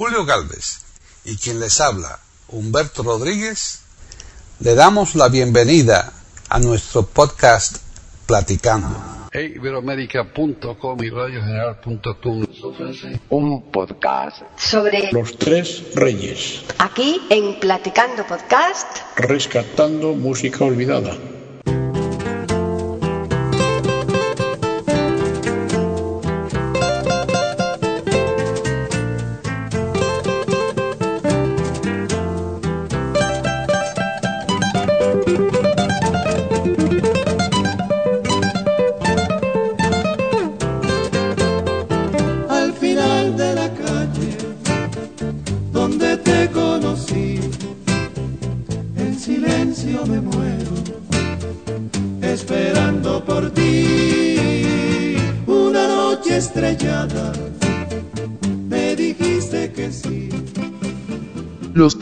Julio Galvez y quien les habla, Humberto Rodríguez, le damos la bienvenida a nuestro podcast Platicando. Iberoamérica.com y radiogeneral.com un podcast sobre los tres reyes, aquí en Platicando Podcast, rescatando música olvidada.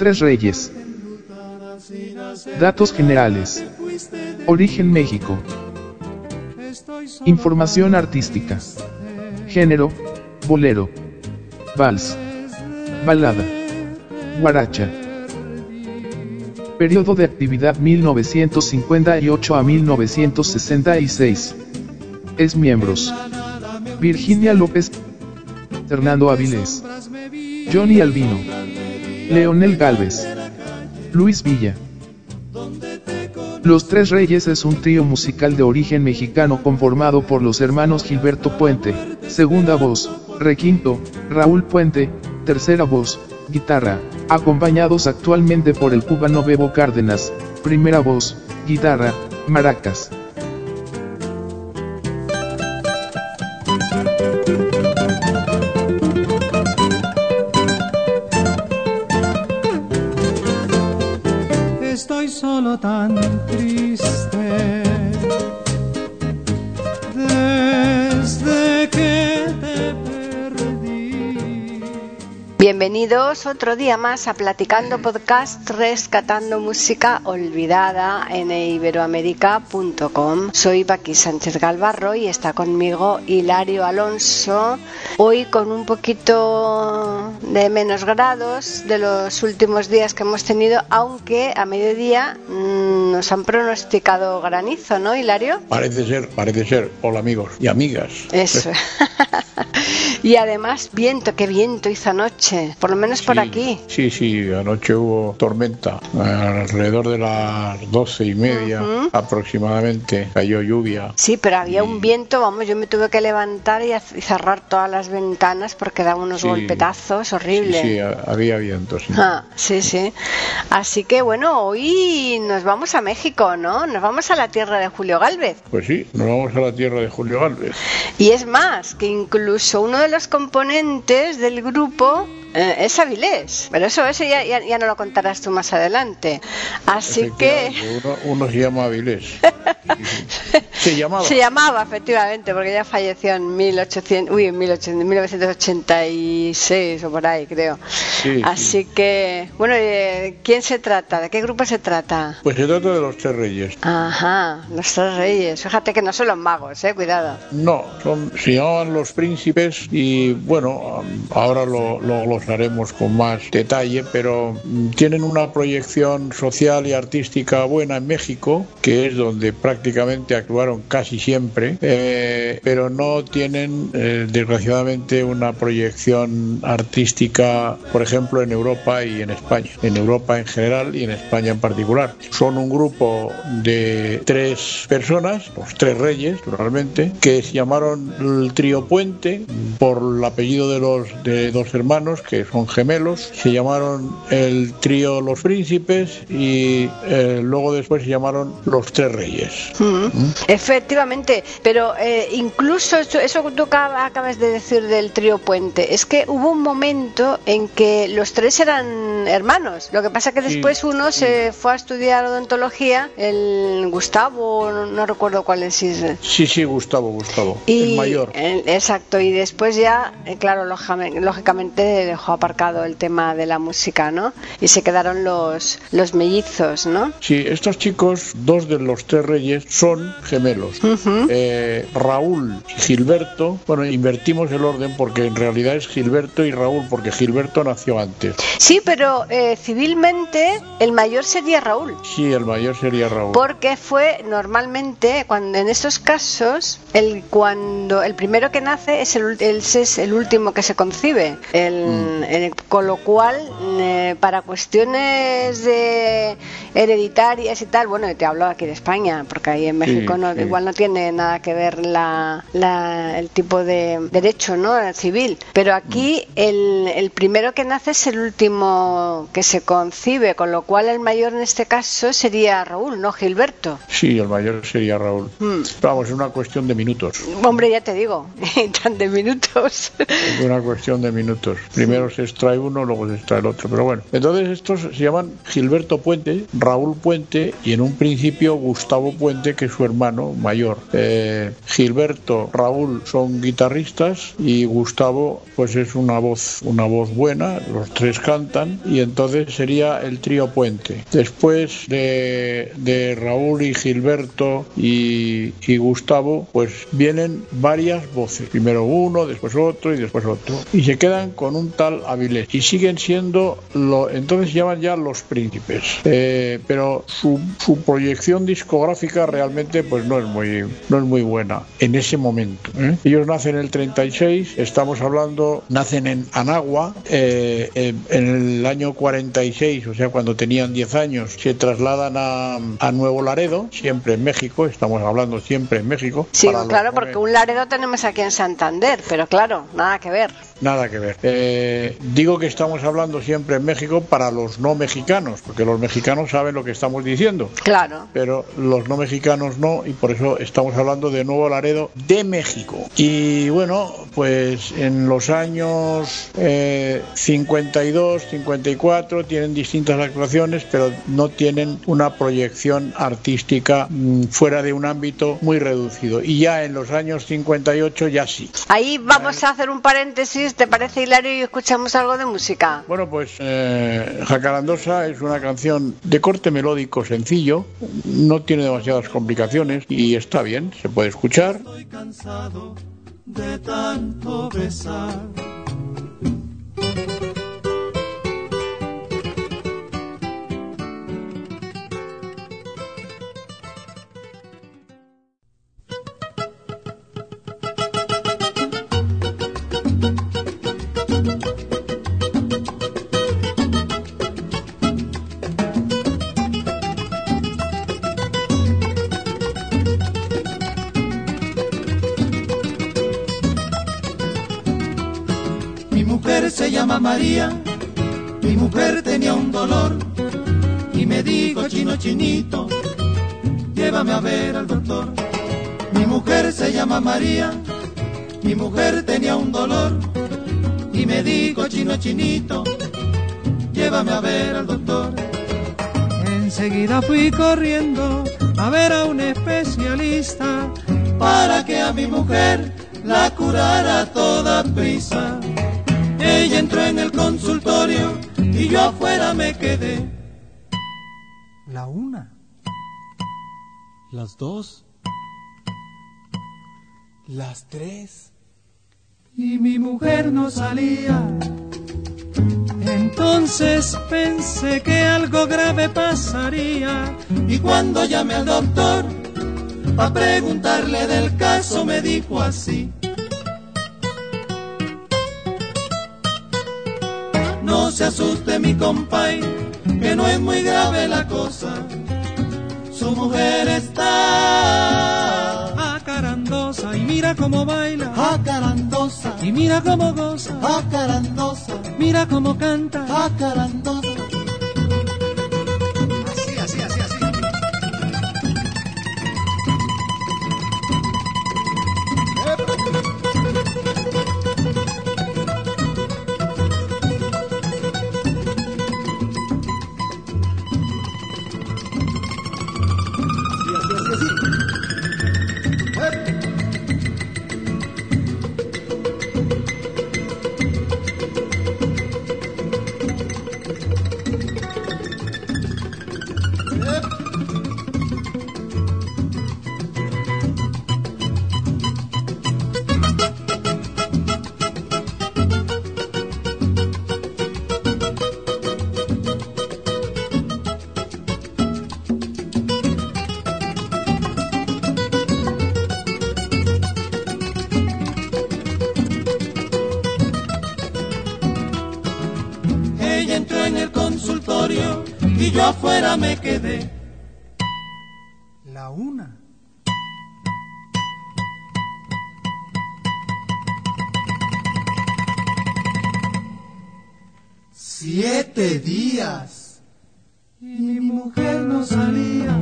Tres Reyes. Datos generales. Origen México. Información artística. Género. Bolero. Vals. Balada. Guaracha. Periodo de actividad 1958 a 1966. Es miembros. Virginia López. Fernando Avilés. Johnny Albino. Leonel Galvez. Luis Villa. Los Tres Reyes es un trío musical de origen mexicano conformado por los hermanos Gilberto Puente, segunda voz, requinto, Raúl Puente, tercera voz, guitarra, acompañados actualmente por el cubano Bebo Cárdenas, primera voz, guitarra, maracas. Bienvenidos otro día más a Platicando Podcast Rescatando Música Olvidada en iberoamérica.com. Soy Paqui Sánchez Galvarro y está conmigo Hilario Alonso. Hoy con un poquito de menos grados de los últimos días que hemos tenido, aunque a mediodía mm, nos han pronosticado granizo, ¿no, Hilario? Parece ser, parece ser. Hola amigos y amigas. Eso. y además viento, qué viento hizo anoche, por lo menos por Sí, aquí. Sí, sí, anoche hubo tormenta. Alrededor de las doce y media aproximadamente cayó lluvia. Sí, pero había un viento, vamos, yo me tuve que levantar y, cerrar todas las ventanas porque daba unos Sí. golpetazos Sí, horribles. sí, ha- había viento. sí. Ah, sí, sí. Así que bueno, hoy nos vamos a México, ¿no? Nos vamos a la tierra de Julio Galvez. Pues sí, nos vamos a la tierra de Julio Galvez. Y es más, que incluso uno de los componentes del grupo eh, es Avilés. Pero eso, eso ya, ya, ya no lo contarás tú más adelante. Así que... Uno, uno se llama Avilés. se llamaba. Se llamaba, efectivamente, porque ya falleció en 1800, uy, en 1800 1986 o por ahí, creo. Sí, Así que, bueno, ¿de ¿quién se trata? ¿De qué grupo se trata? Pues se trata de los tres reyes. Ajá, los tres reyes. Fíjate que no son los magos, eh, cuidado. No, son, se llamaban los príncipes y bueno, ahora lo, lo glosaremos con más detalle, pero mm, tienen una proyección social y artística buena en México, que es donde prácticamente actuaron casi siempre, eh, pero no tienen eh, desgraciadamente una proyección artística, por ejemplo, en Europa y en España. En Europa en general y en España en particular. Son un grupo de tres personas, los tres reyes, naturalmente, que se llamaron el trío Puente por el apellido de los de dos hermanos que son gemelos. Se llamaron el trío Los Príncipes y eh, luego después se llamaron los tres reyes. Mm, Efectivamente, pero eh, incluso eso, eso que tú acaba- acabas de decir del trío Puente, es que hubo un momento en que los tres eran hermanos. Lo que pasa que Sí, después uno se fue a estudiar odontología, el Gustavo, no, no recuerdo cuál es. Sí, sí, Gustavo, Gustavo, Y, el mayor. eh, exacto, y después ya, eh, claro, lógicamente, lógicamente dejó aparcado el tema de la música, ¿no? Y se quedaron los, los mellizos, ¿no? Sí, estos chicos, dos de los tres reyes, son gemelos. Eh, Raúl y Gilberto, bueno, invertimos el orden porque en realidad es Gilberto y Raúl, porque Gilberto nació antes. Sí, pero eh, civilmente el mayor sería Raúl. Sí, el mayor sería Raúl. Porque fue normalmente, cuando en estos casos, el cuando el primero que nace es el, es el último que se concibe. El- con lo cual, eh, para cuestiones de hereditarias y tal, bueno, te hablo aquí de España, porque ahí en México no, sí. igual no tiene nada que ver la, la- el tipo de derecho, ¿no? El civil. Pero aquí el, el primero que nace es el último que se concibe, con lo cual el mayor en este caso sería Raúl, no Gilberto. Sí, el mayor sería Raúl. Mm. Vamos, es una cuestión de minutos. Hombre, ya te digo, tan de minutos. Es una cuestión de minutos. Primero se extrae uno, luego se extrae el otro. Pero bueno, entonces estos se llaman Gilberto Puente, Raúl Puente y en un principio Gustavo Puente, que es su hermano mayor. Eh, Gilberto, Raúl son guitarristas y Gustavo, pues es una voz, una voz buena. Los tres cantan y entonces sería el trío Puente. Después de, de Raúl y Gilberto y, y Gustavo, pues vienen varias voces. Primero uno, después otro y después otro. Y se quedan con un tal Avilés. Y siguen siendo, lo, entonces llaman ya los príncipes. Eh, pero su, su proyección discográfica realmente pues no es muy, no es muy buena en ese momento. ¿eh? Ellos nacen en el 36, estamos hablando, nacen en Anagua, eh, en el año 46, o sea, cuando tenían 10 años, se trasladan a, a Nuevo Laredo, siempre en México, estamos hablando siempre en México. Sí, claro, porque un Laredo tenemos aquí en Santander, pero claro, nada que ver. Nada que ver. Eh, digo que estamos hablando siempre en México para los no mexicanos, porque los mexicanos saben lo que estamos diciendo, Claro. pero los no mexicanos no, y por eso estamos hablando de Nuevo Laredo de México. Y bueno, pues en los años eh, 52, 54 tienen distintas actuaciones, pero no tienen una proyección artística mm, fuera de un ámbito muy reducido. Y ya en los años 58 ya sí. Ahí vamos a hacer un paréntesis, ¿te parece Hilario? Y escuchamos algo de música. Bueno, pues eh, Jacarandosa es una canción de corte melódico sencillo, no tiene demasiadas complicaciones y está bien, se puede escuchar. Estoy cansado de tanto besar. Chinito, llévame a ver al doctor. Mi mujer se llama María, mi mujer tenía un dolor y me dijo chino chinito, llévame a ver al doctor. Enseguida fui corriendo a ver a un especialista para que a mi mujer la curara toda prisa. Ella entró en el consultorio y yo afuera me quedé. La una. Las dos. Las tres. y mi mujer no salía. Entonces pensé que algo grave pasaría y cuando llamé al doctor a preguntarle del caso me dijo así. No se asuste mi compay, que no es muy grave la cosa. Su mujer está acarandosa y mira cómo baila. Acarandosa. Y mira cómo goza. Acarandosa. Mira cómo canta. Acarandosa. Yo afuera me quedé. La una. Siete días y mi mujer no salía.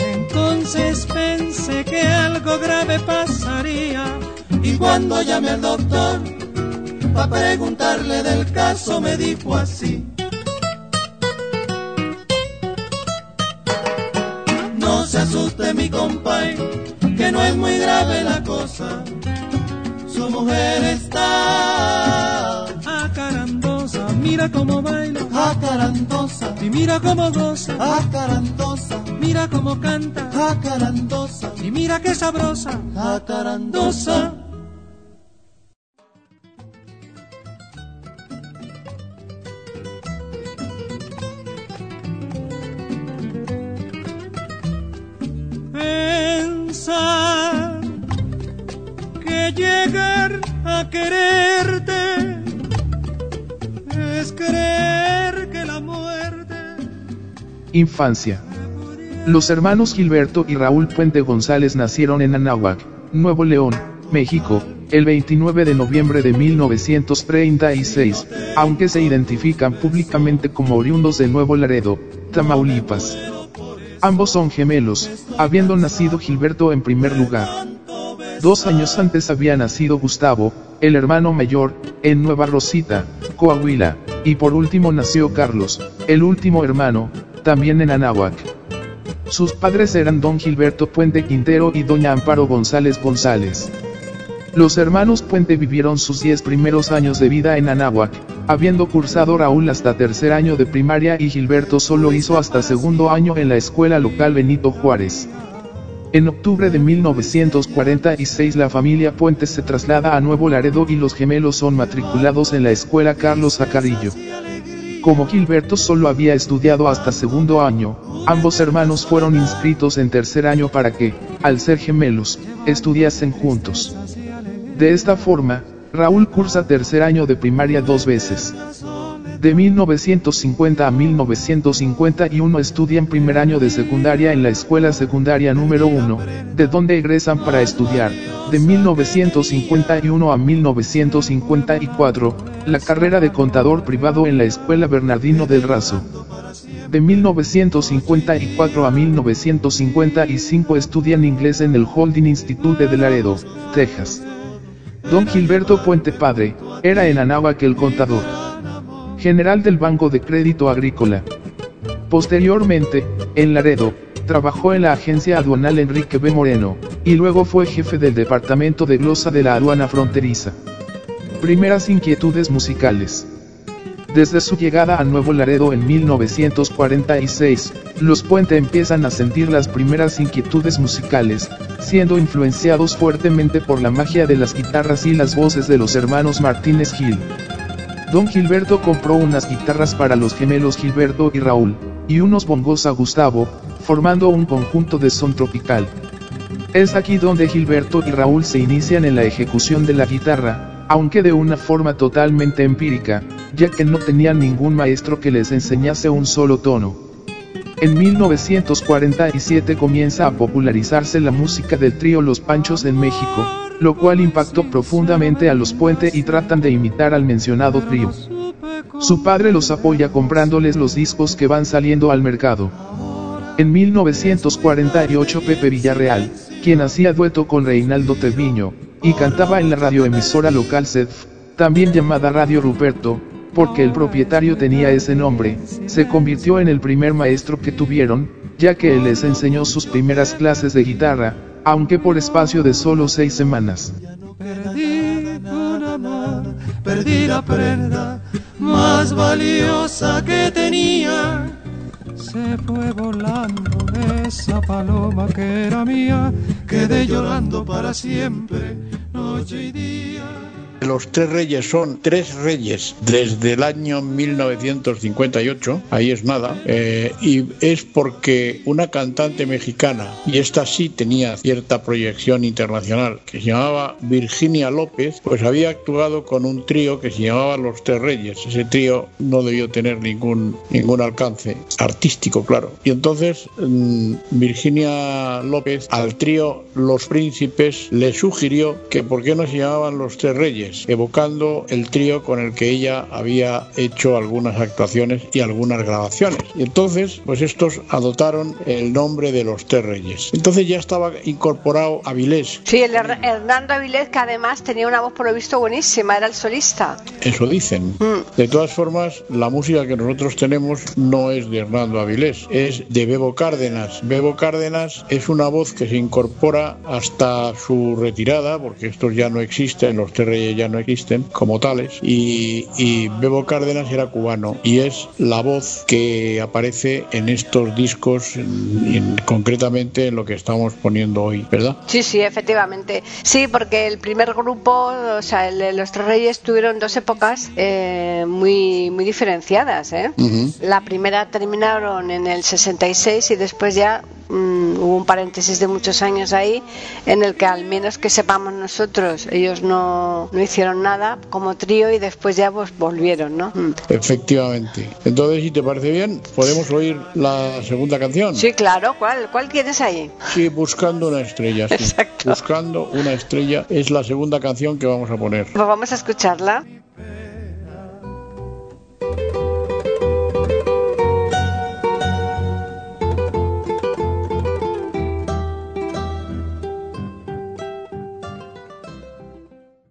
Entonces pensé que algo grave pasaría y cuando llamé al doctor para preguntarle del caso me dijo así. Asuste mi compay, que no es muy grave la cosa. Su mujer está acarandosa, mira cómo baila, acarandosa, y mira cómo goza, acarandosa, mira cómo canta, acarandosa, y mira qué sabrosa, acarandosa. Llegar a quererte es creer que la muerte Infancia. Los hermanos Gilberto y Raúl Puente González nacieron en Anáhuac, Nuevo León, México, el 29 de noviembre de 1936, aunque se identifican públicamente como oriundos de Nuevo Laredo, Tamaulipas. Ambos son gemelos, habiendo nacido Gilberto en primer lugar. Dos años antes había nacido Gustavo, el hermano mayor, en Nueva Rosita, Coahuila, y por último nació Carlos, el último hermano, también en Anáhuac. Sus padres eran don Gilberto Puente Quintero y doña Amparo González González. Los hermanos Puente vivieron sus diez primeros años de vida en Anáhuac, habiendo cursado Raúl hasta tercer año de primaria y Gilberto solo hizo hasta segundo año en la escuela local Benito Juárez. En octubre de 1946 la familia Puente se traslada a Nuevo Laredo y los gemelos son matriculados en la escuela Carlos Acarrillo. Como Gilberto solo había estudiado hasta segundo año, ambos hermanos fueron inscritos en tercer año para que, al ser gemelos, estudiasen juntos. De esta forma, Raúl cursa tercer año de primaria dos veces. De 1950 a 1951 estudia en primer año de secundaria en la escuela secundaria número 1, de donde egresan para estudiar, de 1951 a 1954, la carrera de contador privado en la escuela Bernardino del Razo. De 1954 a 1955 estudian inglés en el Holding Institute de Laredo, Texas. Don Gilberto Puente Padre, era en Anáhuac el contador general del Banco de Crédito Agrícola. Posteriormente, en Laredo, trabajó en la agencia aduanal Enrique B. Moreno, y luego fue jefe del departamento de glosa de la aduana fronteriza. Primeras inquietudes musicales. Desde su llegada a Nuevo Laredo en 1946, los Puente empiezan a sentir las primeras inquietudes musicales, siendo influenciados fuertemente por la magia de las guitarras y las voces de los hermanos Martínez Gil. Don Gilberto compró unas guitarras para los gemelos Gilberto y Raúl, y unos bongos a Gustavo, formando un conjunto de son tropical. Es aquí donde Gilberto y Raúl se inician en la ejecución de la guitarra, aunque de una forma totalmente empírica, ya que no tenían ningún maestro que les enseñase un solo tono. En 1947 comienza a popularizarse la música del trío Los Panchos en México, lo cual impactó profundamente a los Puente y tratan de imitar al mencionado trío. Su padre los apoya comprándoles los discos que van saliendo al mercado. En 1948 Pepe Villarreal, quien hacía dueto con Reinaldo Treviño, y cantaba en la radioemisora local CEDF, también llamada Radio Ruperto, porque el propietario tenía ese nombre, se convirtió en el primer maestro que tuvieron, ya que él les enseñó sus primeras clases de guitarra, aunque por espacio de solo seis semanas. Perdí una mano, perdí la prenda más valiosa que tenía. Se fue volando esa paloma que era mía, quedé llorando para siempre, noche y día. Los tres reyes son tres reyes desde el año 1958, ahí es nada, eh, y es porque una cantante mexicana, y esta sí tenía cierta proyección internacional, que se llamaba Virginia López, pues había actuado con un trío que se llamaba Los Tres Reyes. Ese trío no debió tener ningún, ningún alcance artístico, claro. Y entonces mm, Virginia López al trío Los Príncipes le sugirió que por qué no se llamaban Los Tres Reyes, evocando el trío con el que ella había hecho algunas actuaciones y algunas grabaciones. Y entonces, pues estos adoptaron el nombre de Los Tres Reyes. Entonces ya estaba incorporado Avilés. Sí, el Her- Hernando Avilés, que además tenía una voz por lo visto buenísima, era el solista. Eso dicen. Mm. De todas formas, la música que nosotros tenemos no es de Hernando Avilés, es de Bebo Cárdenas. Bebo Cárdenas es una voz que se incorpora hasta su retirada, porque estos ya no existen, los tres reyes ya no existen como tales, y, y Bebo Cárdenas era cubano y es la voz que aparece en estos discos, en- en- concretamente en lo que estamos poniendo hoy, ¿verdad? Sí, sí, efectivamente. Sí, porque el primer grupo, o sea, el los Tres Reyes tuvieron dos épocas eh, muy, muy diferenciadas. ¿eh? La primera terminaron en el 66 y después ya mm, hubo un paréntesis de muchos años ahí en el que al menos que sepamos nosotros, ellos no, no hicieron nada como trío y después ya pues volvieron, ¿no? Mm. Efectivamente. Entonces, si te parece bien, podemos oír la segunda canción. Sí, claro. ¿Cuál, cuál quieres ahí? Sí, buscando una estrella. sí. Exacto. Buscando una estrella es la segunda canción que vamos a poner. Pues vamos a escucharla.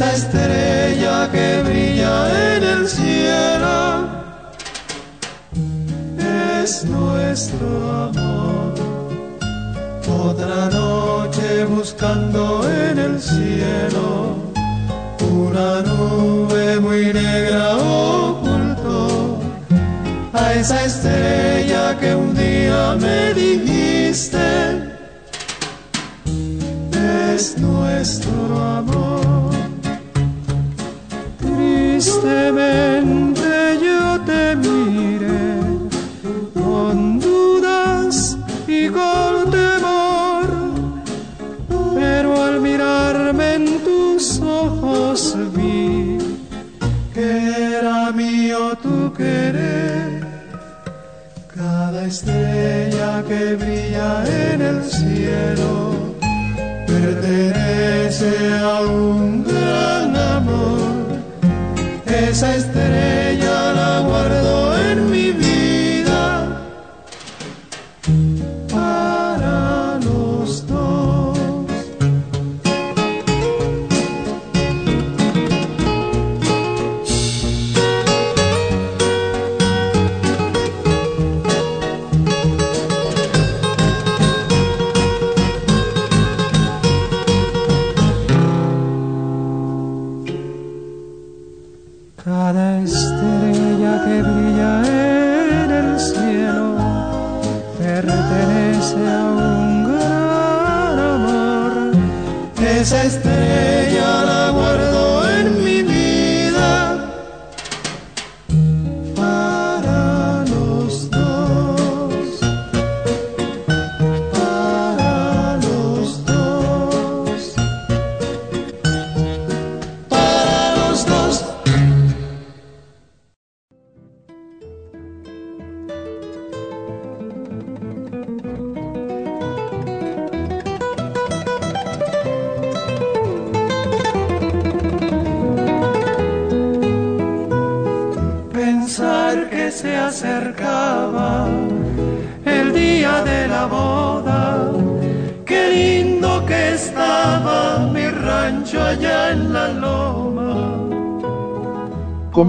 esa estrella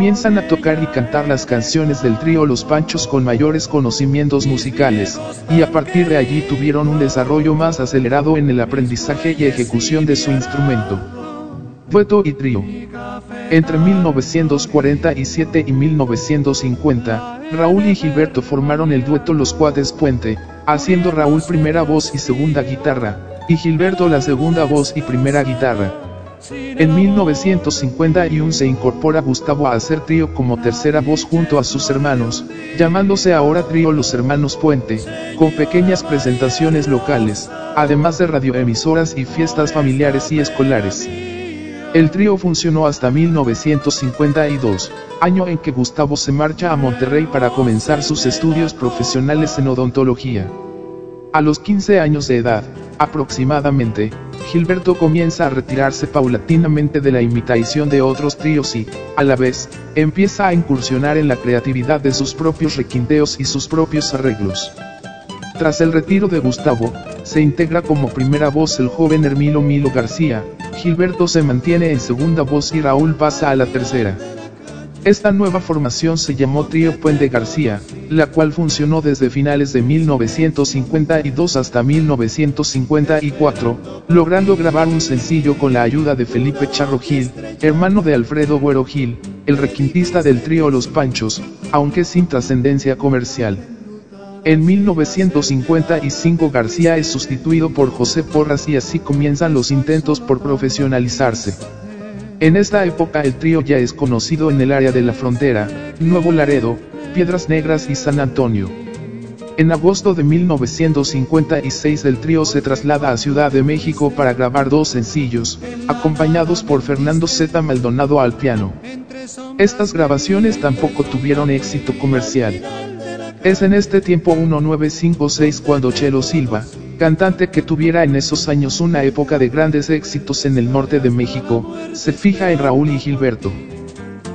Comienzan a tocar y cantar las canciones del trío Los Panchos con mayores conocimientos musicales, y a partir de allí tuvieron un desarrollo más acelerado en el aprendizaje y ejecución de su instrumento. Dueto y trío. Entre 1947 y 1950, Raúl y Gilberto formaron el dueto Los Cuates Puente, haciendo Raúl primera voz y segunda guitarra, y Gilberto la segunda voz y primera guitarra. En 1951 se incorpora Gustavo a hacer trío como tercera voz junto a sus hermanos, llamándose ahora trío Los Hermanos Puente, con pequeñas presentaciones locales, además de radioemisoras y fiestas familiares y escolares. El trío funcionó hasta 1952, año en que Gustavo se marcha a Monterrey para comenzar sus estudios profesionales en odontología. A los 15 años de edad, aproximadamente, Gilberto comienza a retirarse paulatinamente de la imitación de otros tríos y, a la vez, empieza a incursionar en la creatividad de sus propios requinteos y sus propios arreglos. Tras el retiro de Gustavo, se integra como primera voz el joven Hermilo Milo García, Gilberto se mantiene en segunda voz y Raúl pasa a la tercera. Esta nueva formación se llamó Trío Puente García, la cual funcionó desde finales de 1952 hasta 1954, logrando grabar un sencillo con la ayuda de Felipe Charro Gil, hermano de Alfredo Güero Gil, el requintista del trío Los Panchos, aunque sin trascendencia comercial. En 1955 García es sustituido por José Porras y así comienzan los intentos por profesionalizarse. En esta época el trío ya es conocido en el área de la frontera, Nuevo Laredo, Piedras Negras y San Antonio. En agosto de 1956 el trío se traslada a Ciudad de México para grabar dos sencillos, acompañados por Fernando Z. Maldonado al piano. Estas grabaciones tampoco tuvieron éxito comercial. Es en este tiempo 1956 cuando Chelo Silva, cantante que tuviera en esos años una época de grandes éxitos en el norte de México, se fija en Raúl y Gilberto.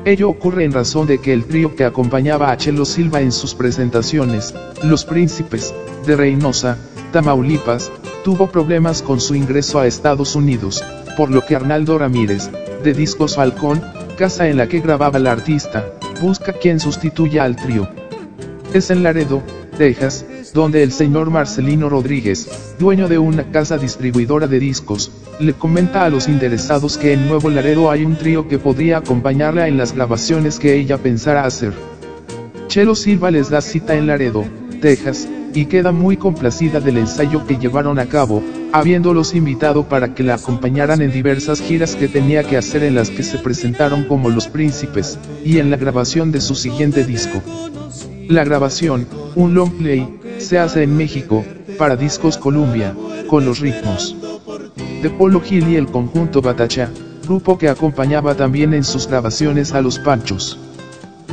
Ello ocurre en razón de que el trío que acompañaba a Chelo Silva en sus presentaciones, Los Príncipes, de Reynosa, Tamaulipas, tuvo problemas con su ingreso a Estados Unidos, por lo que Arnaldo Ramírez, de Discos Falcón, casa en la que grababa el artista, busca quien sustituya al trío. Es en Laredo, Texas, donde el señor Marcelino Rodríguez, dueño de una casa distribuidora de discos, le comenta a los interesados que en Nuevo Laredo hay un trío que podría acompañarla en las grabaciones que ella pensara hacer. Chelo Silva les da cita en Laredo, Texas, y queda muy complacida del ensayo que llevaron a cabo, habiéndolos invitado para que la acompañaran en diversas giras que tenía que hacer en las que se presentaron como Los Príncipes, y en la grabación de su siguiente disco. La grabación, un long play, se hace en México, para Discos Columbia, con los ritmos de Polo Gil y el conjunto Batacha, grupo que acompañaba también en sus grabaciones a los Panchos.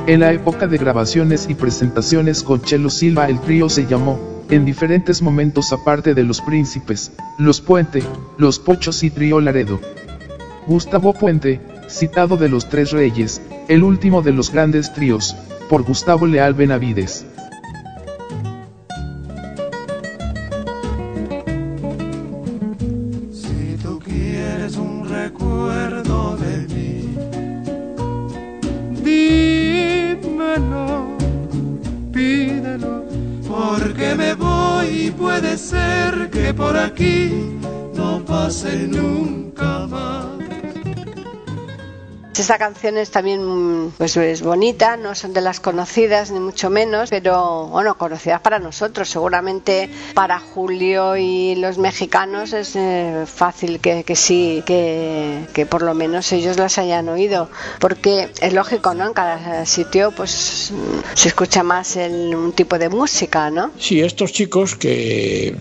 En la época de grabaciones y presentaciones con Chelo Silva el trío se llamó, en diferentes momentos aparte de los príncipes, los Puente, los Pochos y Trío Laredo. Gustavo Puente, citado de los Tres Reyes, el último de los grandes tríos, por Gustavo Leal Benavides. Que por aquí no pase nunca más. Esta canción es también pues es bonita, no son de las conocidas ni mucho menos, pero bueno, conocidas para nosotros. Seguramente para Julio y los mexicanos es eh, fácil que, que sí, que, que, por lo menos ellos las hayan oído, porque es lógico, ¿no? En cada sitio pues se escucha más el, un tipo de música, ¿no? Sí, estos chicos que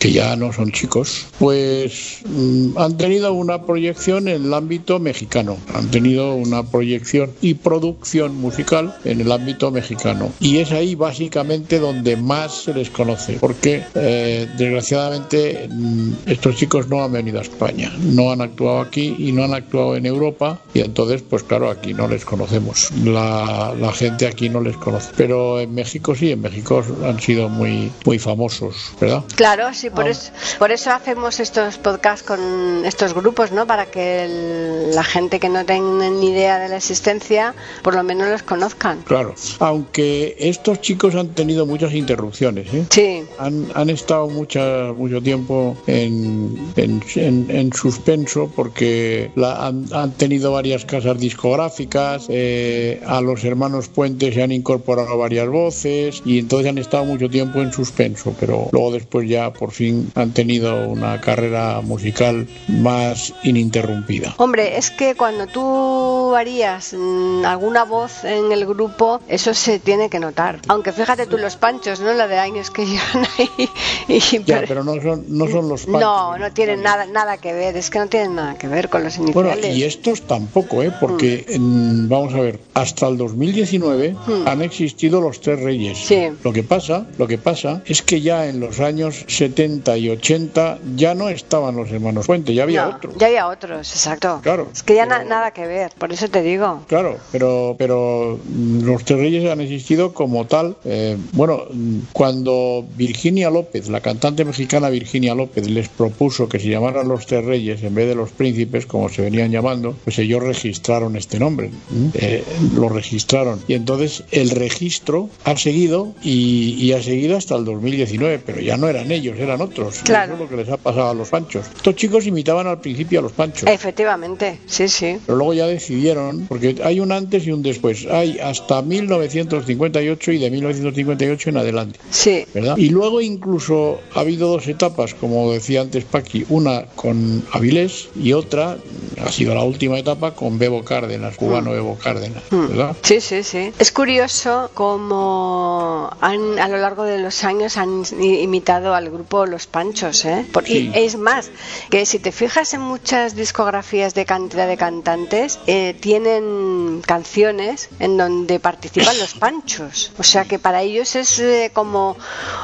que ya no son chicos, pues mm, han tenido una proyección en el ámbito mexicano, han tenido una proyección y producción musical en el ámbito mexicano. Y es ahí básicamente donde más se les conoce, porque eh, desgraciadamente mm, estos chicos no han venido a España, no han actuado aquí y no han actuado en Europa, y entonces, pues claro, aquí no les conocemos. La, la gente aquí no les conoce. Pero en México sí, en México han sido muy, muy famosos, ¿verdad? Claro, sí, por, eso, por eso hacemos estos podcasts con estos grupos, ¿no? Para que el- la gente que no tenga ni idea de la existencia, por lo menos los conozcan. Claro, aunque estos chicos han tenido muchas interrupciones, ¿eh? Sí, han, han estado mucha, mucho tiempo en, en, en- en suspenso porque la- han, han tenido varias casas discográficas, eh, a los hermanos Puentes se han incorporado varias voces y entonces han estado mucho tiempo en suspenso, pero luego después ya por fin han tenido una carrera musical más ininterrumpida. Hombre, es que cuando tú harías mm, alguna voz en el grupo, eso se tiene que notar. Aunque fíjate tú los panchos, ¿no? La de años que llevan ahí. y- Ya, pero no son, no son los Panchos. no, no tienen nada, nada que ver. Es que no tienen nada que ver con los Bueno, iniciales. y estos tampoco, ¿eh? porque en- vamos a ver, hasta el 2019 Mm. han existido los tres reyes. Sí. Lo que pasa, lo que pasa es que ya en los años 70 y 80 ya no estaban los hermanos Puente, ya había No, otros. Ya había otros, exacto. Claro, Es que ya pero- na- nada que ver, por eso te digo. Claro, pero, pero los tres reyes han existido como tal. eh, bueno, cuando Virginia López, la cantante mexicana Virginia López, les propuso que se llamaran los tres reyes en vez de los príncipes, como se venían llamando, pues ellos registraron este nombre, ¿m? eh, lo registraron. Y entonces el registro ha seguido y, y ha seguido hasta el 2019, pero ya no eran ellos, eran otros. Claro. Eso es lo que les ha pasado a los panchos. Estos chicos imitaban al principio a los panchos. Efectivamente, sí, sí. Pero luego ya decidieron, porque hay un antes y un después. Hay hasta 1958 y de 1958 en adelante. Sí. ¿verdad? Y luego incluso ha habido dos etapas, como decía antes Paqui, una con Avilés y otra ha sido la última etapa con Bebo Cárdenas, cubano Bebo Cárdenas, ¿verdad? Sí, sí, sí. Es curioso cómo han, a lo largo de los años han imitado al grupo Los Panchos, ¿eh? Por- Sí. Y es más, que si te fijas en muchas discografías de cantidad de cantantes, eh, tienen canciones en donde participan los Panchos. O sea que para ellos es eh, como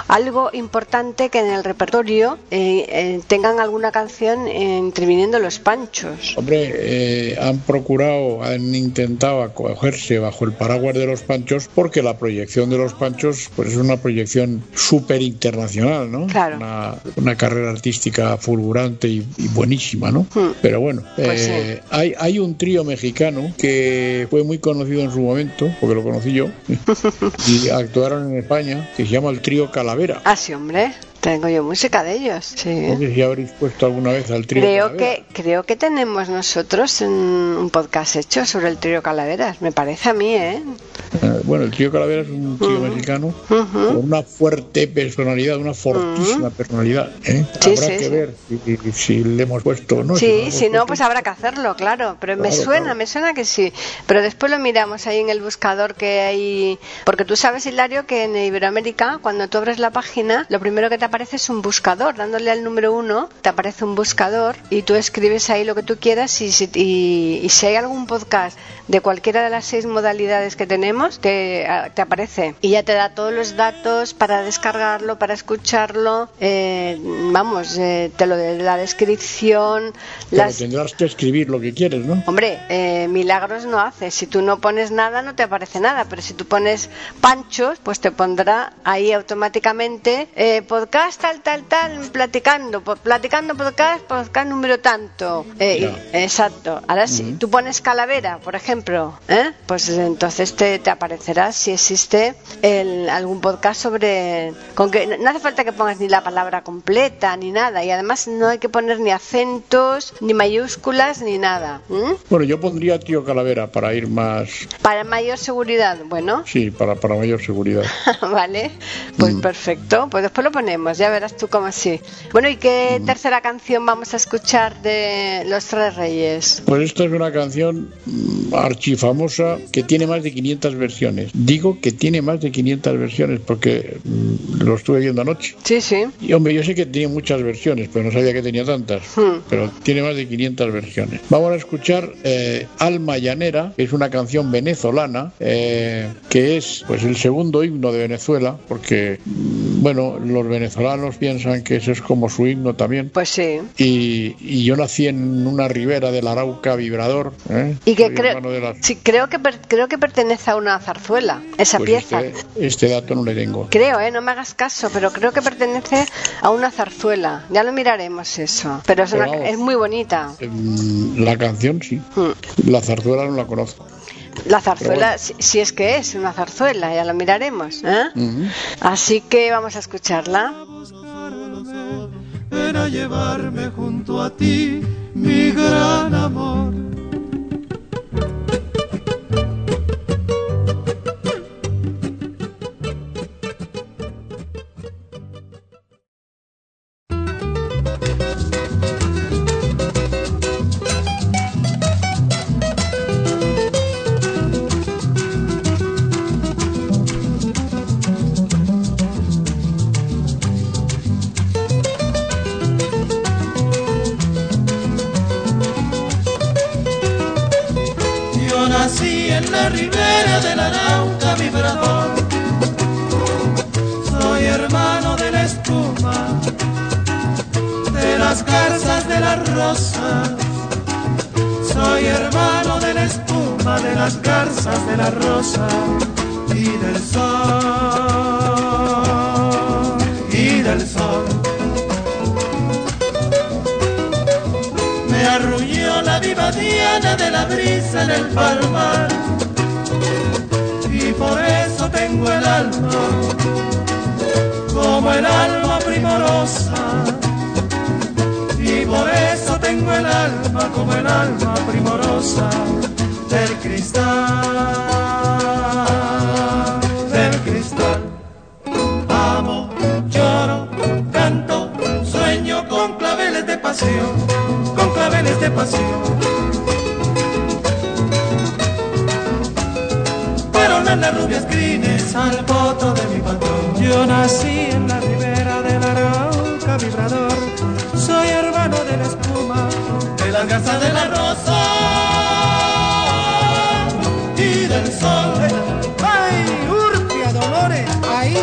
algo importante que en el repertorio eh, eh, tengan alguna canción interviniendo los Panchos. Hombre, han procurado, han intentado acogerse bajo el paraguas de los panchos porque la proyección de los panchos pues es una proyección súper internacional, ¿no? Claro. Una, una carrera artística fulgurante y, y buenísima, ¿no? Pero bueno, Pues eh, hay, hay un trío mexicano que fue muy conocido en su momento, porque lo conocí yo, y actuaron en España, que se llama el trío Calavera. Ah, sí, hombre. Tengo yo música de ellos. Sí. No sé si habréis puesto alguna vez al trío Creo que, creo que tenemos nosotros en un podcast hecho sobre el trío Calaveras, me parece a mí, ¿eh? Eh, Bueno, el trío Calavera es un tío mexicano con una fuerte personalidad, una fortísima personalidad. ¿eh? Sí, Habrá sí, que sí. ver si, si le hemos puesto o no. sí, si no, puesto. pues habrá que hacerlo, claro. Pero me suena, claro. me suena que sí. Pero después lo miramos ahí en el buscador que hay. Porque tú sabes, Hilario, que en Iberoamérica, cuando tú abres la página, lo primero que te aparece es un buscador. Dándole al número uno, te aparece un buscador y tú escribes ahí lo que tú quieras. Y si, y, y si hay algún podcast de cualquiera de las seis modalidades que tenemos, te, te aparece. Y ya te da todos los datos para descargarlo, para escucharlo. eh, vamos, eh, te lo de la descripción. Pero las tendrás que escribir lo que quieres, ¿no? Hombre, eh, milagros no hace. Si tú no pones nada, no te aparece nada. Pero si tú pones panchos, pues te pondrá ahí automáticamente eh, podcast tal, tal, tal, platicando, platicando podcast, podcast número tanto. Eh, y- exacto. Ahora si tú pones calavera, por ejemplo, ¿eh? pues entonces te, te aparecerá si existe el- algún podcast sobre... Con que no hace falta que pongas ni la palabra completa ni nada. Y además no hay que poner ni acentos, ni mayúsculas, ni nada. ¿m? Bueno, yo pondría tío Calavera para ir más. Para mayor seguridad, bueno, Sí, para, para mayor seguridad. vale, pues perfecto, pues después lo ponemos, ya verás tú cómo sí. Bueno, ¿y qué tercera canción vamos a escuchar de Los Tres Reyes? Pues esta es una canción mm, archifamosa que tiene más de 500 versiones. Digo que tiene más de 500 versiones porque mm, lo estuve viendo anoche. Sí, sí. Y hombre, yo sé que tiene muchas versiones, pero no sabía que tenía tantas. Hmm. Pero tiene más de 500 versiones. Vamos a escuchar eh, Alma Llanera, que es una canción venezolana, eh, que es pues el segundo himno de Venezuela, porque mm, bueno, los venezolanos piensan que ese es como su himno también. Pues sí. Y, y yo nací en una ribera del Arauca Vibrador. ¿eh? Y que creo, sí, creo que per- creo que pertenece a una zarzuela, esa Pues pieza. este, este dato no le tengo. Creo, ¿eh? No me hagas caso, pero creo que pertenece a una zarzuela. Ya lo miraremos eso. Pero es, Pero una- vamos. es muy bonita. Mm, La canción sí. Mm. La zarzuela no la conozco. La zarzuela, bueno. si, si es que es una zarzuela, ya lo miraremos. ¿eh? Así que vamos a escucharla. Ven a llevarme junto a ti, mi gran amor. De las garzas de la rosa y del sol, y del sol. Me arrulló la viva diana de la brisa en el palmar y por eso tengo el alma como el alma primorosa y por eso tengo el alma como el alma primorosa del cristal, del cristal. Amo, lloro, canto, sueño con claveles de pasión, con claveles de pasión. Fueron en las rubias crines al voto de mi patrón. Yo nací en la ribera del Arauca vibrador, soy hermano de la espuma, de las garzas de la rosa del sol. ¡Ay, Urpia Dolores! ¡Ahí!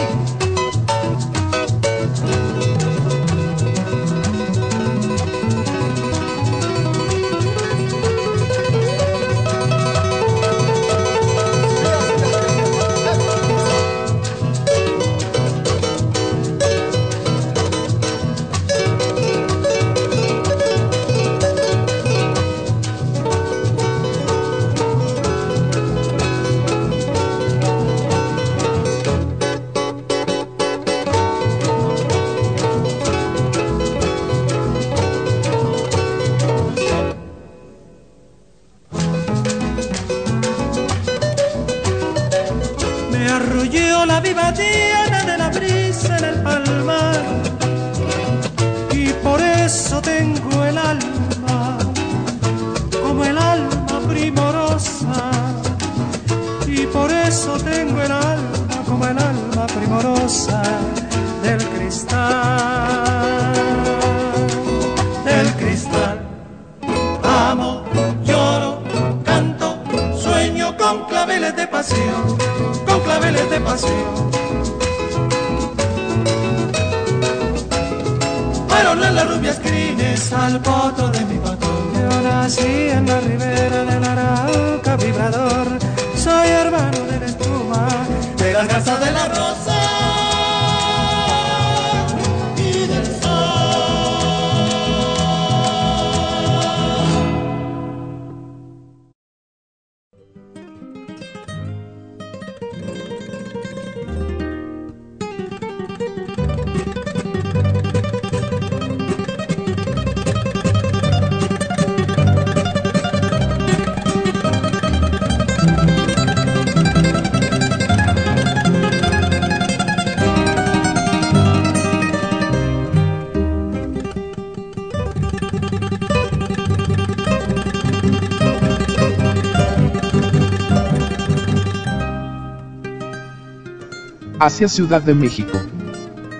Hacia Ciudad de México.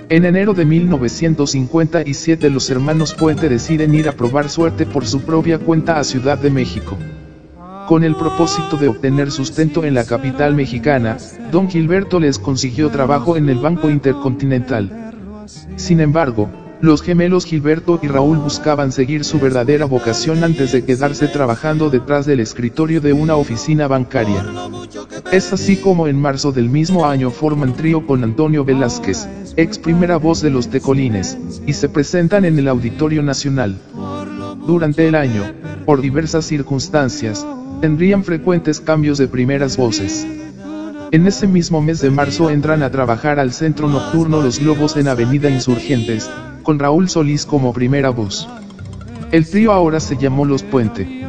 En enero de 1957 los hermanos Puente deciden ir a probar suerte por su propia cuenta a Ciudad de México. Con el propósito de obtener sustento en la capital mexicana, don Gilberto les consiguió trabajo en el Banco Intercontinental. Sin embargo, los gemelos Gilberto y Raúl buscaban seguir su verdadera vocación antes de quedarse trabajando detrás del escritorio de una oficina bancaria. Es así como en marzo del mismo año forman trío con Antonio Velázquez, ex primera voz de los Tecolines, y se presentan en el Auditorio Nacional. Durante el año, por diversas circunstancias, tendrían frecuentes cambios de primeras voces. En ese mismo mes de marzo entran a trabajar al centro nocturno Los Globos en Avenida Insurgentes, con Raúl Solís como primera voz. El trío ahora se llamó Los Puente.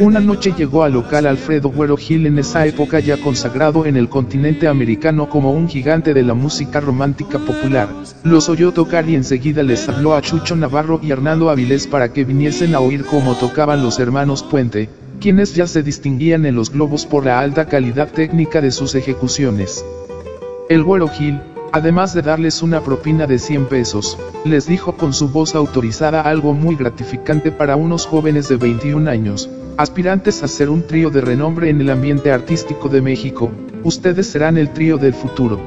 Una noche llegó al local Alfredo Güero Gil en esa época ya consagrado en el continente americano como un gigante de la música romántica popular. Los oyó tocar y enseguida les habló a Chucho Navarro y Hernando Avilés para que viniesen a oír cómo tocaban los hermanos Puente, quienes ya se distinguían en los globos por la alta calidad técnica de sus ejecuciones. El Güero Gil, además de darles una propina de 100 pesos, les dijo con su voz autorizada algo muy gratificante para unos jóvenes de 21 años, aspirantes a ser un trío de renombre en el ambiente artístico de México, ustedes serán el trío del futuro.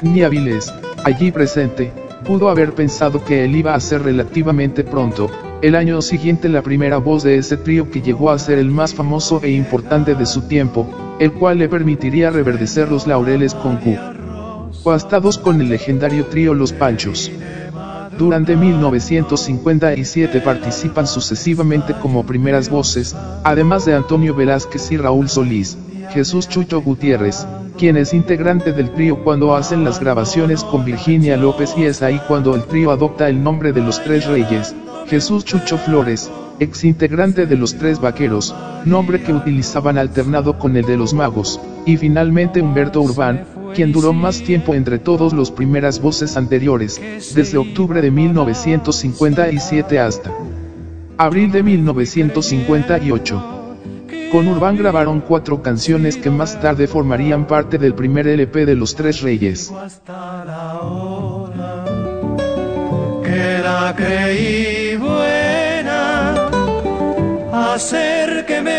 Ni Avilés, allí presente, pudo haber pensado que él iba a ser relativamente pronto, el año siguiente la primera voz de ese trío que llegó a ser el más famoso e importante de su tiempo, el cual le permitiría reverdecer los laureles con Q. Coastados con el legendario trío Los Panchos. Durante 1957 participan sucesivamente como primeras voces, además de Antonio Velázquez y Raúl Solís, Jesús Chucho Gutiérrez, quien es integrante del trío cuando hacen las grabaciones con Virginia López y es ahí cuando el trío adopta el nombre de los Tres Reyes, Jesús Chucho Flores, ex integrante de los Tres Vaqueros, nombre que utilizaban alternado con el de los Magos, y finalmente Humberto Urbán, quien duró más tiempo entre todos los primeras voces anteriores, desde octubre de 1957 hasta abril de 1958. Con Urbán grabaron cuatro canciones que más tarde formarían parte del primer LP de Los Tres Reyes. que la creí buena,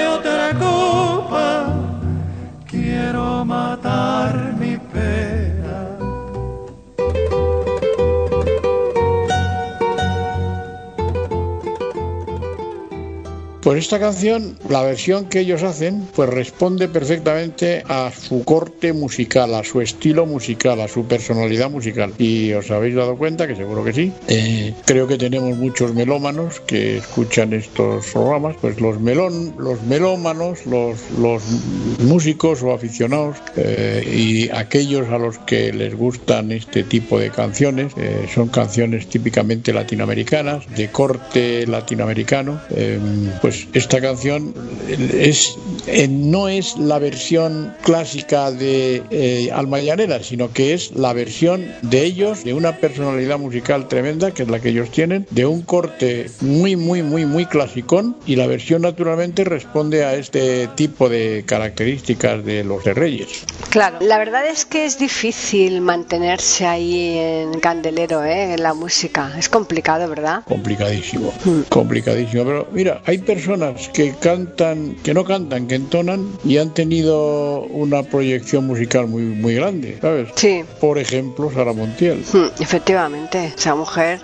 otra Pues esta canción, la versión que ellos hacen, pues responde perfectamente a su corte musical, a su estilo musical, a su personalidad musical. Y os habéis dado cuenta, que seguro que sí, eh, creo que tenemos muchos melómanos que escuchan estos programas, pues los melón, los melómanos, los, los músicos o aficionados eh, y aquellos a los que les gustan este tipo de canciones, eh, son canciones típicamente latinoamericanas, de corte latinoamericano, eh, pues esta canción es, eh, no es la versión clásica de eh, Alma Llanera, sino que es la versión de ellos, de una personalidad musical tremenda, que es la que ellos tienen, de un corte muy, muy, muy, muy clasicón, y la versión naturalmente responde a este tipo de características de los de Reyes. Claro, la verdad es que es difícil mantenerse ahí en candelero, ¿eh? en la música. Es complicado, ¿verdad? Complicadísimo, complicadísimo. Pero mira, hay personas que cantan, que no cantan, que entonan y han tenido una proyección musical muy, muy grande, ¿sabes? Sí. Por ejemplo, Sara Montiel, Mm, Efectivamente, esa mujer.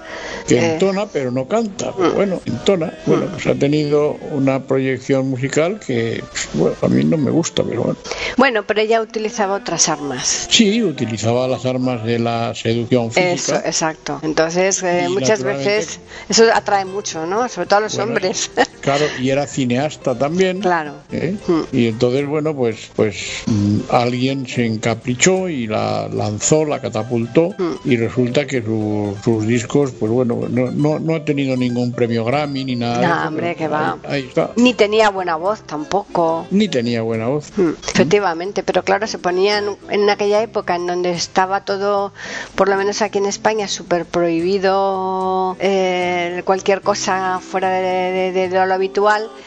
que eh, entona pero no canta. Pero bueno, entona. Bueno, pues ha tenido una proyección musical que, pues, bueno, a mí no me gusta, pero bueno. Bueno, pero ella utilizaba otras armas. Sí, utilizaba las armas de la seducción Eso, física. exacto. Entonces, eh, muchas veces eso atrae mucho, ¿no? Sobre todo a los Bueno, hombres. Claro, y era cineasta también. claro. ¿eh? Y entonces, bueno, pues, pues mm, alguien se encaprichó y la lanzó, la catapultó, y resulta que su- sus discos, pues bueno, no, no, no ha tenido ningún premio Grammy ni nada. de No, eso, hombre, pero que va. Ahí, ahí está. Ni tenía buena voz tampoco. Ni tenía buena voz. Mm, Efectivamente, pero claro, se ponían en aquella época en donde estaba todo, por lo menos aquí en España, súper prohibido eh, cualquier cosa fuera de, de- de lo habitual,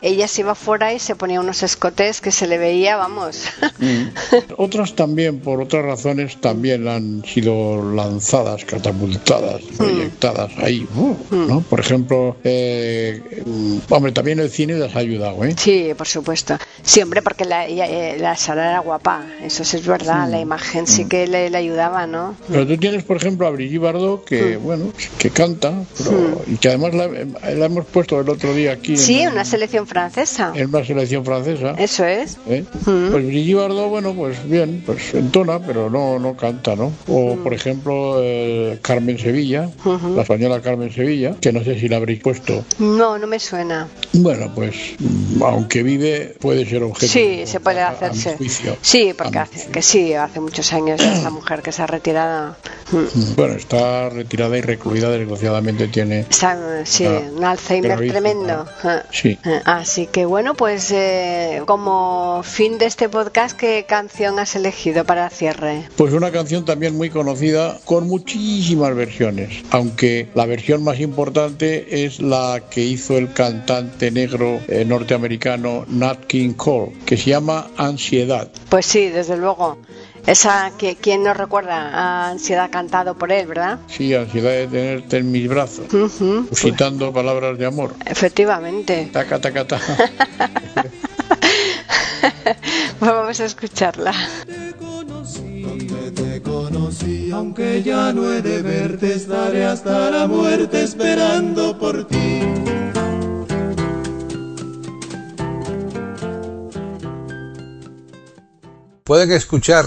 ella se iba fuera y se ponía unos escotes que se le veía, vamos. Mm. Otras también, por otras razones, también han sido lanzadas, catapultadas, Mm. proyectadas ahí, uh, ¿no? Por ejemplo, eh, mm, hombre, también el cine les ha ayudado, ¿eh? Sí, por supuesto. Sí, hombre, porque la, eh, la Sara era guapa, eso sí es verdad, la imagen sí que le, le ayudaba, ¿no? Pero tú tienes, por ejemplo, a Brigitte Bardot, que, Mm. bueno, que canta, pero- y que además la, la hemos puesto el otro día aquí Sí, en, una selección francesa. en una selección francesa. Eso es. ¿eh? Mm. Pues Brigitte Bardot, bueno, pues bien, pues entona, pero no, no canta, ¿no? O, Mm. por ejemplo, eh, Carmen Sevilla, la española Carmen Sevilla, que no sé si la habréis puesto. No, no me suena. Bueno, pues mm, aunque vive, puede ser objeto. Sí, se puede a- a mi hacerse. juicio. Sí, porque hace, que sí, hace muchos años esta mujer que se ha retirado. Bueno, está retirada y recluida, desgraciadamente tiene. Está, sí, un Alzheimer gravísimo. tremendo. Ah. Sí. Ah, Así que bueno, pues eh, como fin de este podcast, ¿qué canción has elegido para cierre? Pues una canción también muy conocida con muchísimas versiones, aunque la versión más importante es la que hizo el cantante negro eh, norteamericano Nat King Cole, que se llama Ansiedad. Pues sí, desde luego. Esa que quien nos recuerda a ansiedad cantado por él, ¿verdad? Sí, ansiedad de tenerte en mis brazos, Ujú, citando palabras de amor. Efectivamente. Taca, taca, taca. Vamos a escucharla. Donde te conocí, aunque ya no he de verte, estaré hasta la muerte esperando por ti. Pueden escuchar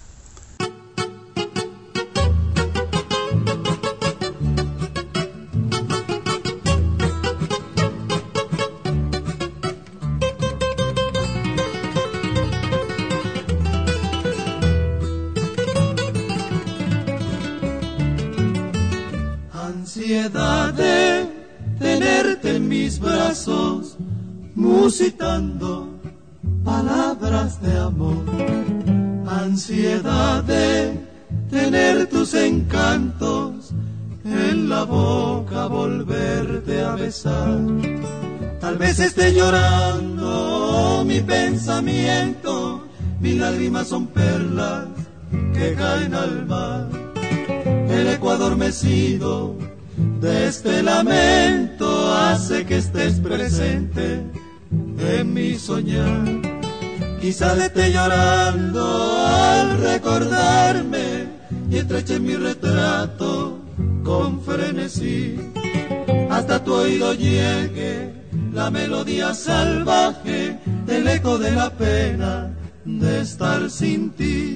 son perlas que caen al mar el eco adormecido de este lamento hace que estés presente en mi soñar. Quizás esté llorando al recordarme y estreche mi retrato con frenesí. Hasta tu oído llegue la melodía salvaje del eco de la pena estar sin ti.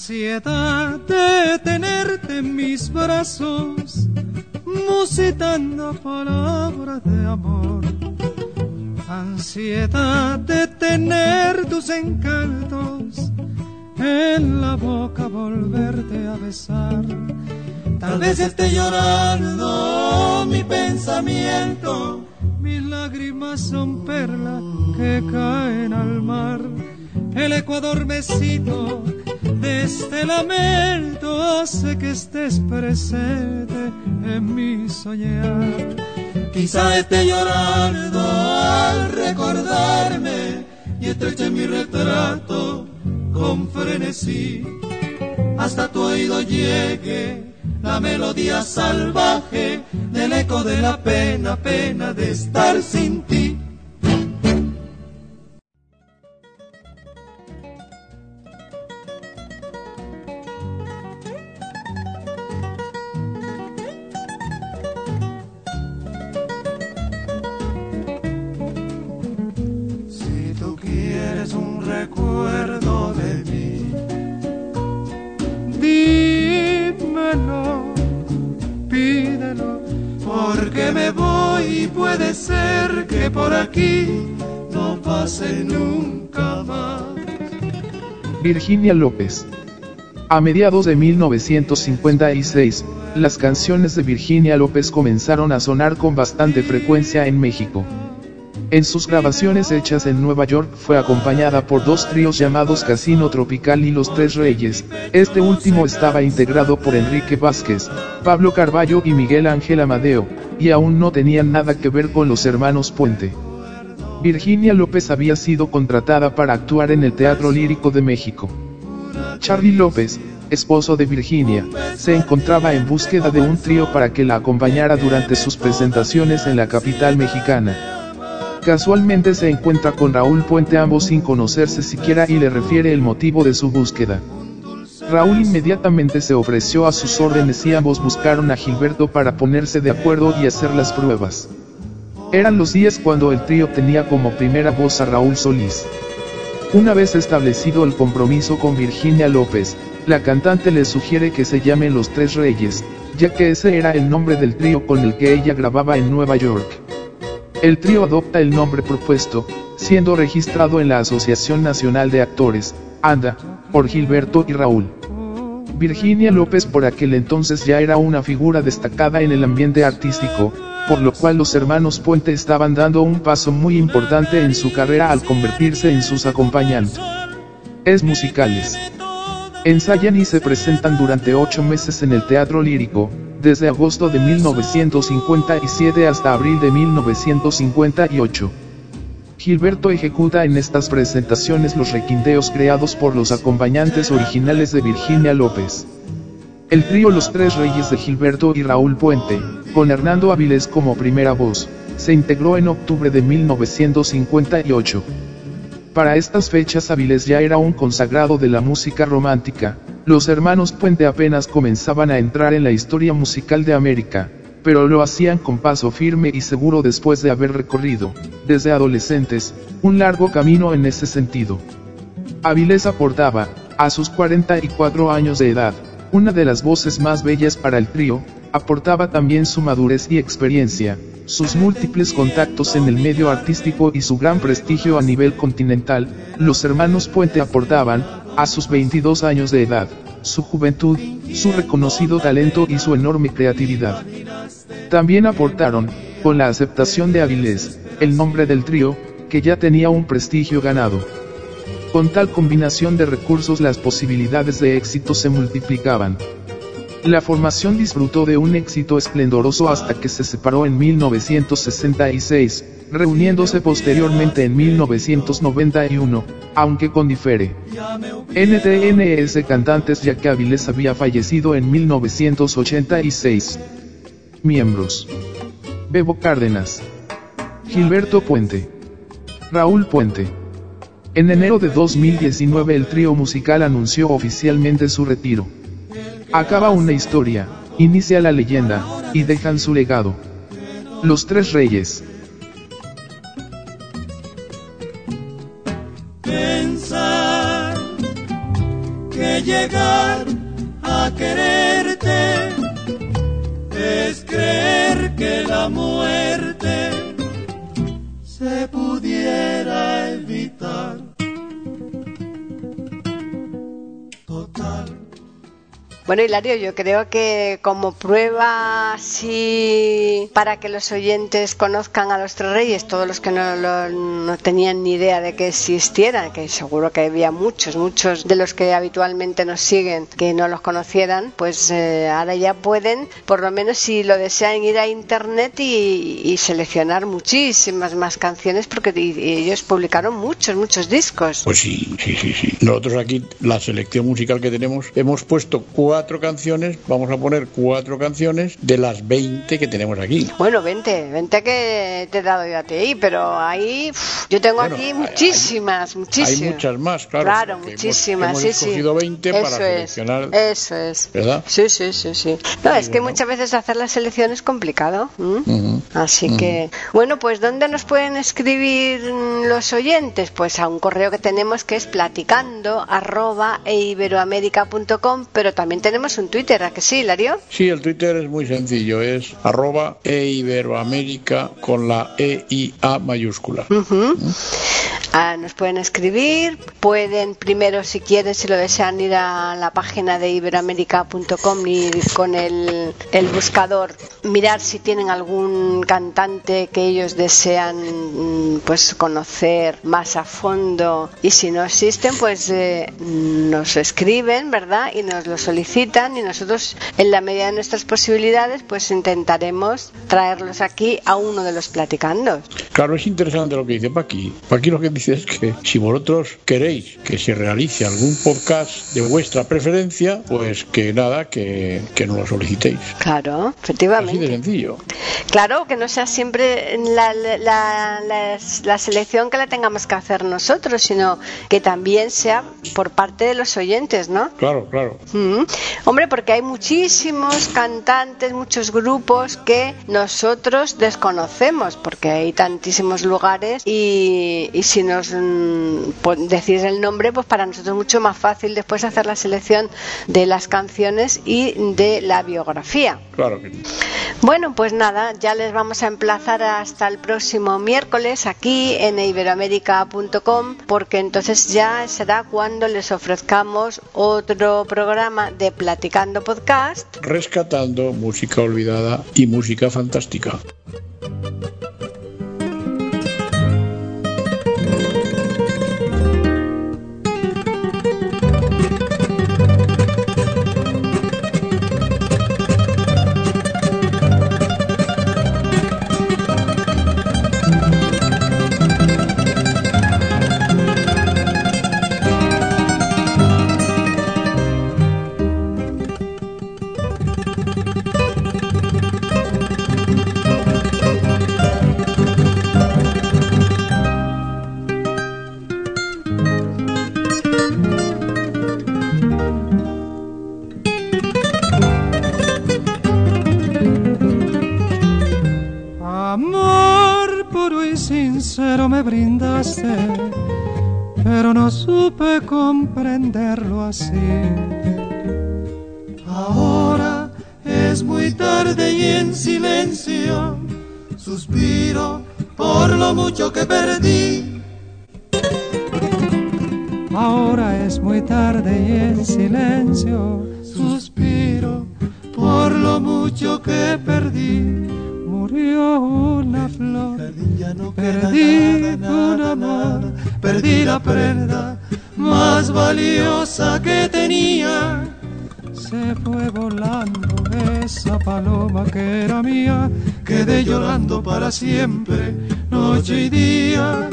Ansiedad de tenerte en mis brazos, musitando palabras de amor. Ansiedad de tener tus encantos en la boca, volverte a besar. Tal vez esté llorando mi pensamiento, mis lágrimas son perlas que caen al mar. El eco adormecido de este lamento hace que estés presente en mi soñar. Quizá esté llorando al recordarme y estreche mi retrato con frenesí. Hasta tu oído llegue la melodía salvaje del eco de la pena, pena de estar sin ti. Virginia López. A mediados de 1956, las canciones de Virginia López comenzaron a sonar con bastante frecuencia en México. En sus grabaciones hechas en Nueva York fue acompañada por dos tríos llamados Casino Tropical y Los Tres Reyes, este último estaba integrado por Enrique Vázquez, Pablo Carballo y Miguel Ángel Amadeo, y aún no tenían nada que ver con los hermanos Puente. Virginia López había sido contratada para actuar en el Teatro Lírico de México. Charlie López, esposo de Virginia, se encontraba en búsqueda de un trío para que la acompañara durante sus presentaciones en la capital mexicana. Casualmente se encuentra con Raúl Puente ambos sin conocerse siquiera y le refiere el motivo de su búsqueda. Raúl inmediatamente se ofreció a sus órdenes y ambos buscaron a Gilberto para ponerse de acuerdo y hacer las pruebas. Eran los días cuando el trío tenía como primera voz a Raúl Solís. Una vez establecido el compromiso con Virginia López, la cantante le sugiere que se llamen Los Tres Reyes, ya que ese era el nombre del trío con el que ella grababa en Nueva York. El trío adopta el nombre propuesto, siendo registrado en la Asociación Nacional de Actores, ANDA, por Gilberto y Raúl. Virginia López por aquel entonces ya era una figura destacada en el ambiente artístico, por lo cual los hermanos Puente estaban dando un paso muy importante en su carrera al convertirse en sus acompañantes. Es musicales. Ensayan y se presentan durante ocho meses en el teatro lírico, desde agosto de 1957 hasta abril de 1958. Gilberto ejecuta en estas presentaciones los requinteos creados por los acompañantes originales de Virginia López. El trío Los Tres Reyes de Gilberto y Raúl Puente, con Hernando Avilés como primera voz, se integró en octubre de 1958. Para estas fechas Avilés ya era un consagrado de la música romántica, los hermanos Puente apenas comenzaban a entrar en la historia musical de América, pero lo hacían con paso firme y seguro después de haber recorrido, desde adolescentes, un largo camino en ese sentido. Avilés aportaba, a sus 44 años de edad, una de las voces más bellas para el trío, aportaba también su madurez y experiencia, sus múltiples contactos en el medio artístico y su gran prestigio a nivel continental, los hermanos Puente aportaban, a sus 22 años de edad, su juventud, su reconocido talento y su enorme creatividad. También aportaron, con la aceptación de Avilés, el nombre del trío, que ya tenía un prestigio ganado. Con tal combinación de recursos las posibilidades de éxito se multiplicaban. La formación disfrutó de un éxito esplendoroso hasta que se separó en 1966, reuniéndose posteriormente en 1991, aunque con difere. NTNS Cantantes ya que Avilés había fallecido en 1986. Miembros. Bebo Cárdenas. Gilberto Puente. Raúl Puente. En enero de 2019 el trío musical anunció oficialmente su retiro. Acaba una historia, inicia la leyenda, y dejan su legado. Los Tres Reyes. Pensar que llegar a quererte es creer que la muerte se pudiera evitar. Bueno, Hilario, yo creo que como prueba, sí, para que los oyentes conozcan a los tres reyes, todos los que no, lo- tenían ni idea de que existieran, que seguro que había muchos, muchos de los que habitualmente nos siguen que no los conocieran, pues eh, ahora ya pueden, por lo menos si lo desean, ir a internet y, y seleccionar muchísimas más canciones, porque ellos publicaron muchos, muchos discos. Pues sí, sí, sí, sí. Nosotros aquí, la selección musical que tenemos, hemos puesto cuatro canciones, vamos a poner cuatro canciones de las 20 que tenemos aquí. Bueno, vente, vente que te he dado yo a ti, pero ahí Yo tengo Bueno, aquí hay- muchísimas, muchísimas. Hay muchas más, claro. Claro, hemos- muchísimas, hemos sí, sí. 20 para Eso es, seleccionar. Eso es. ¿Verdad? Sí, sí, sí, sí. No, es que muchas veces hacer la selección es complicado. Así que, bueno, pues ¿dónde nos pueden escribir los oyentes? Pues a un correo que tenemos que es platicando arroba eiberoamerica.com, pero también tenemos un Twitter, ¿a que sí, Lario? Sí, el Twitter es muy sencillo, es arroba eiberoamérica con la EIA mayúscula. Ujú. Ah, nos pueden escribir, pueden primero si quieren, si lo desean, ir a la página de iberoamérica.com y con el, el buscador mirar si tienen algún cantante que ellos desean mm, pues conocer más a fondo y si no existen pues eh, nos escriben, ¿verdad? Y nos lo solicitan y nosotros en la medida de nuestras posibilidades pues intentaremos traerlos aquí a uno de los platicandos. Claro, es interesante lo que dice Paqui. Paqui lo que dice es que si vosotros queréis que se realice algún podcast de vuestra preferencia, pues que nada, que, que nos lo solicitéis. Claro, Así efectivamente. de sencillo. Claro, que no sea siempre la, la, la- la- selección que la tengamos que hacer nosotros, sino que también sea por parte de los oyentes, ¿no? Claro, claro. Mm. Hombre, porque hay muchísimos cantantes, muchos grupos que nosotros desconocemos, porque hay tantísimos lugares y, y si nos mm, decís el nombre, pues para nosotros es mucho más fácil después hacer la selección de las canciones y de la biografía. Claro que sí. Bueno, pues nada, ya les vamos a emplazar hasta el próximo miércoles aquí en iberoamérica.com porque entonces ya será cuando les ofrezcamos otro programa de Platicando Podcast. Rescatando música olvidada y música fantástica. Brindaste, pero no supe comprenderlo así. Ahora es muy tarde y en silencio suspiro por lo mucho que perdí. Ahora es muy tarde y en silencio suspiro por lo mucho que perdí. Murió una flor, perdí un amor, perdí la prenda más valiosa que tenía. Se fue volando esa paloma que era mía, quedé llorando para siempre, noche y día.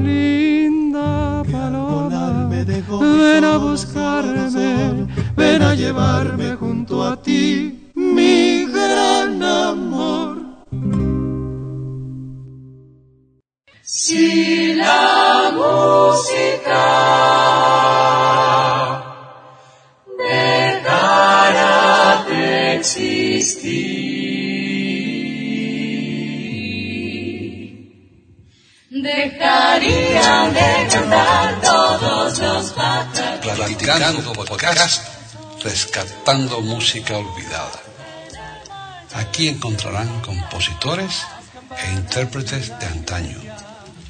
Linda paloma, ven a buscarme, ven a llevarme junto a ti, mi gran dejarían de cantar todos los pájaros. Platicando podcast, rescatando música olvidada. Aquí encontrarán compositores e intérpretes de antaño.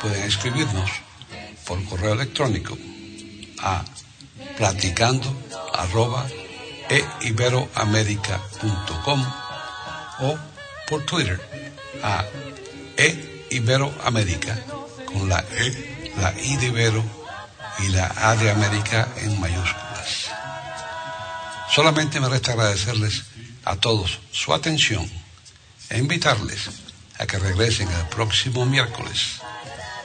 pueden escribirnos por correo electrónico a platicando arroba e .com, o por Twitter a e con la E, la I de Ibero y la A de América en mayúsculas. Solamente me resta agradecerles a todos su atención e invitarles a que regresen el próximo miércoles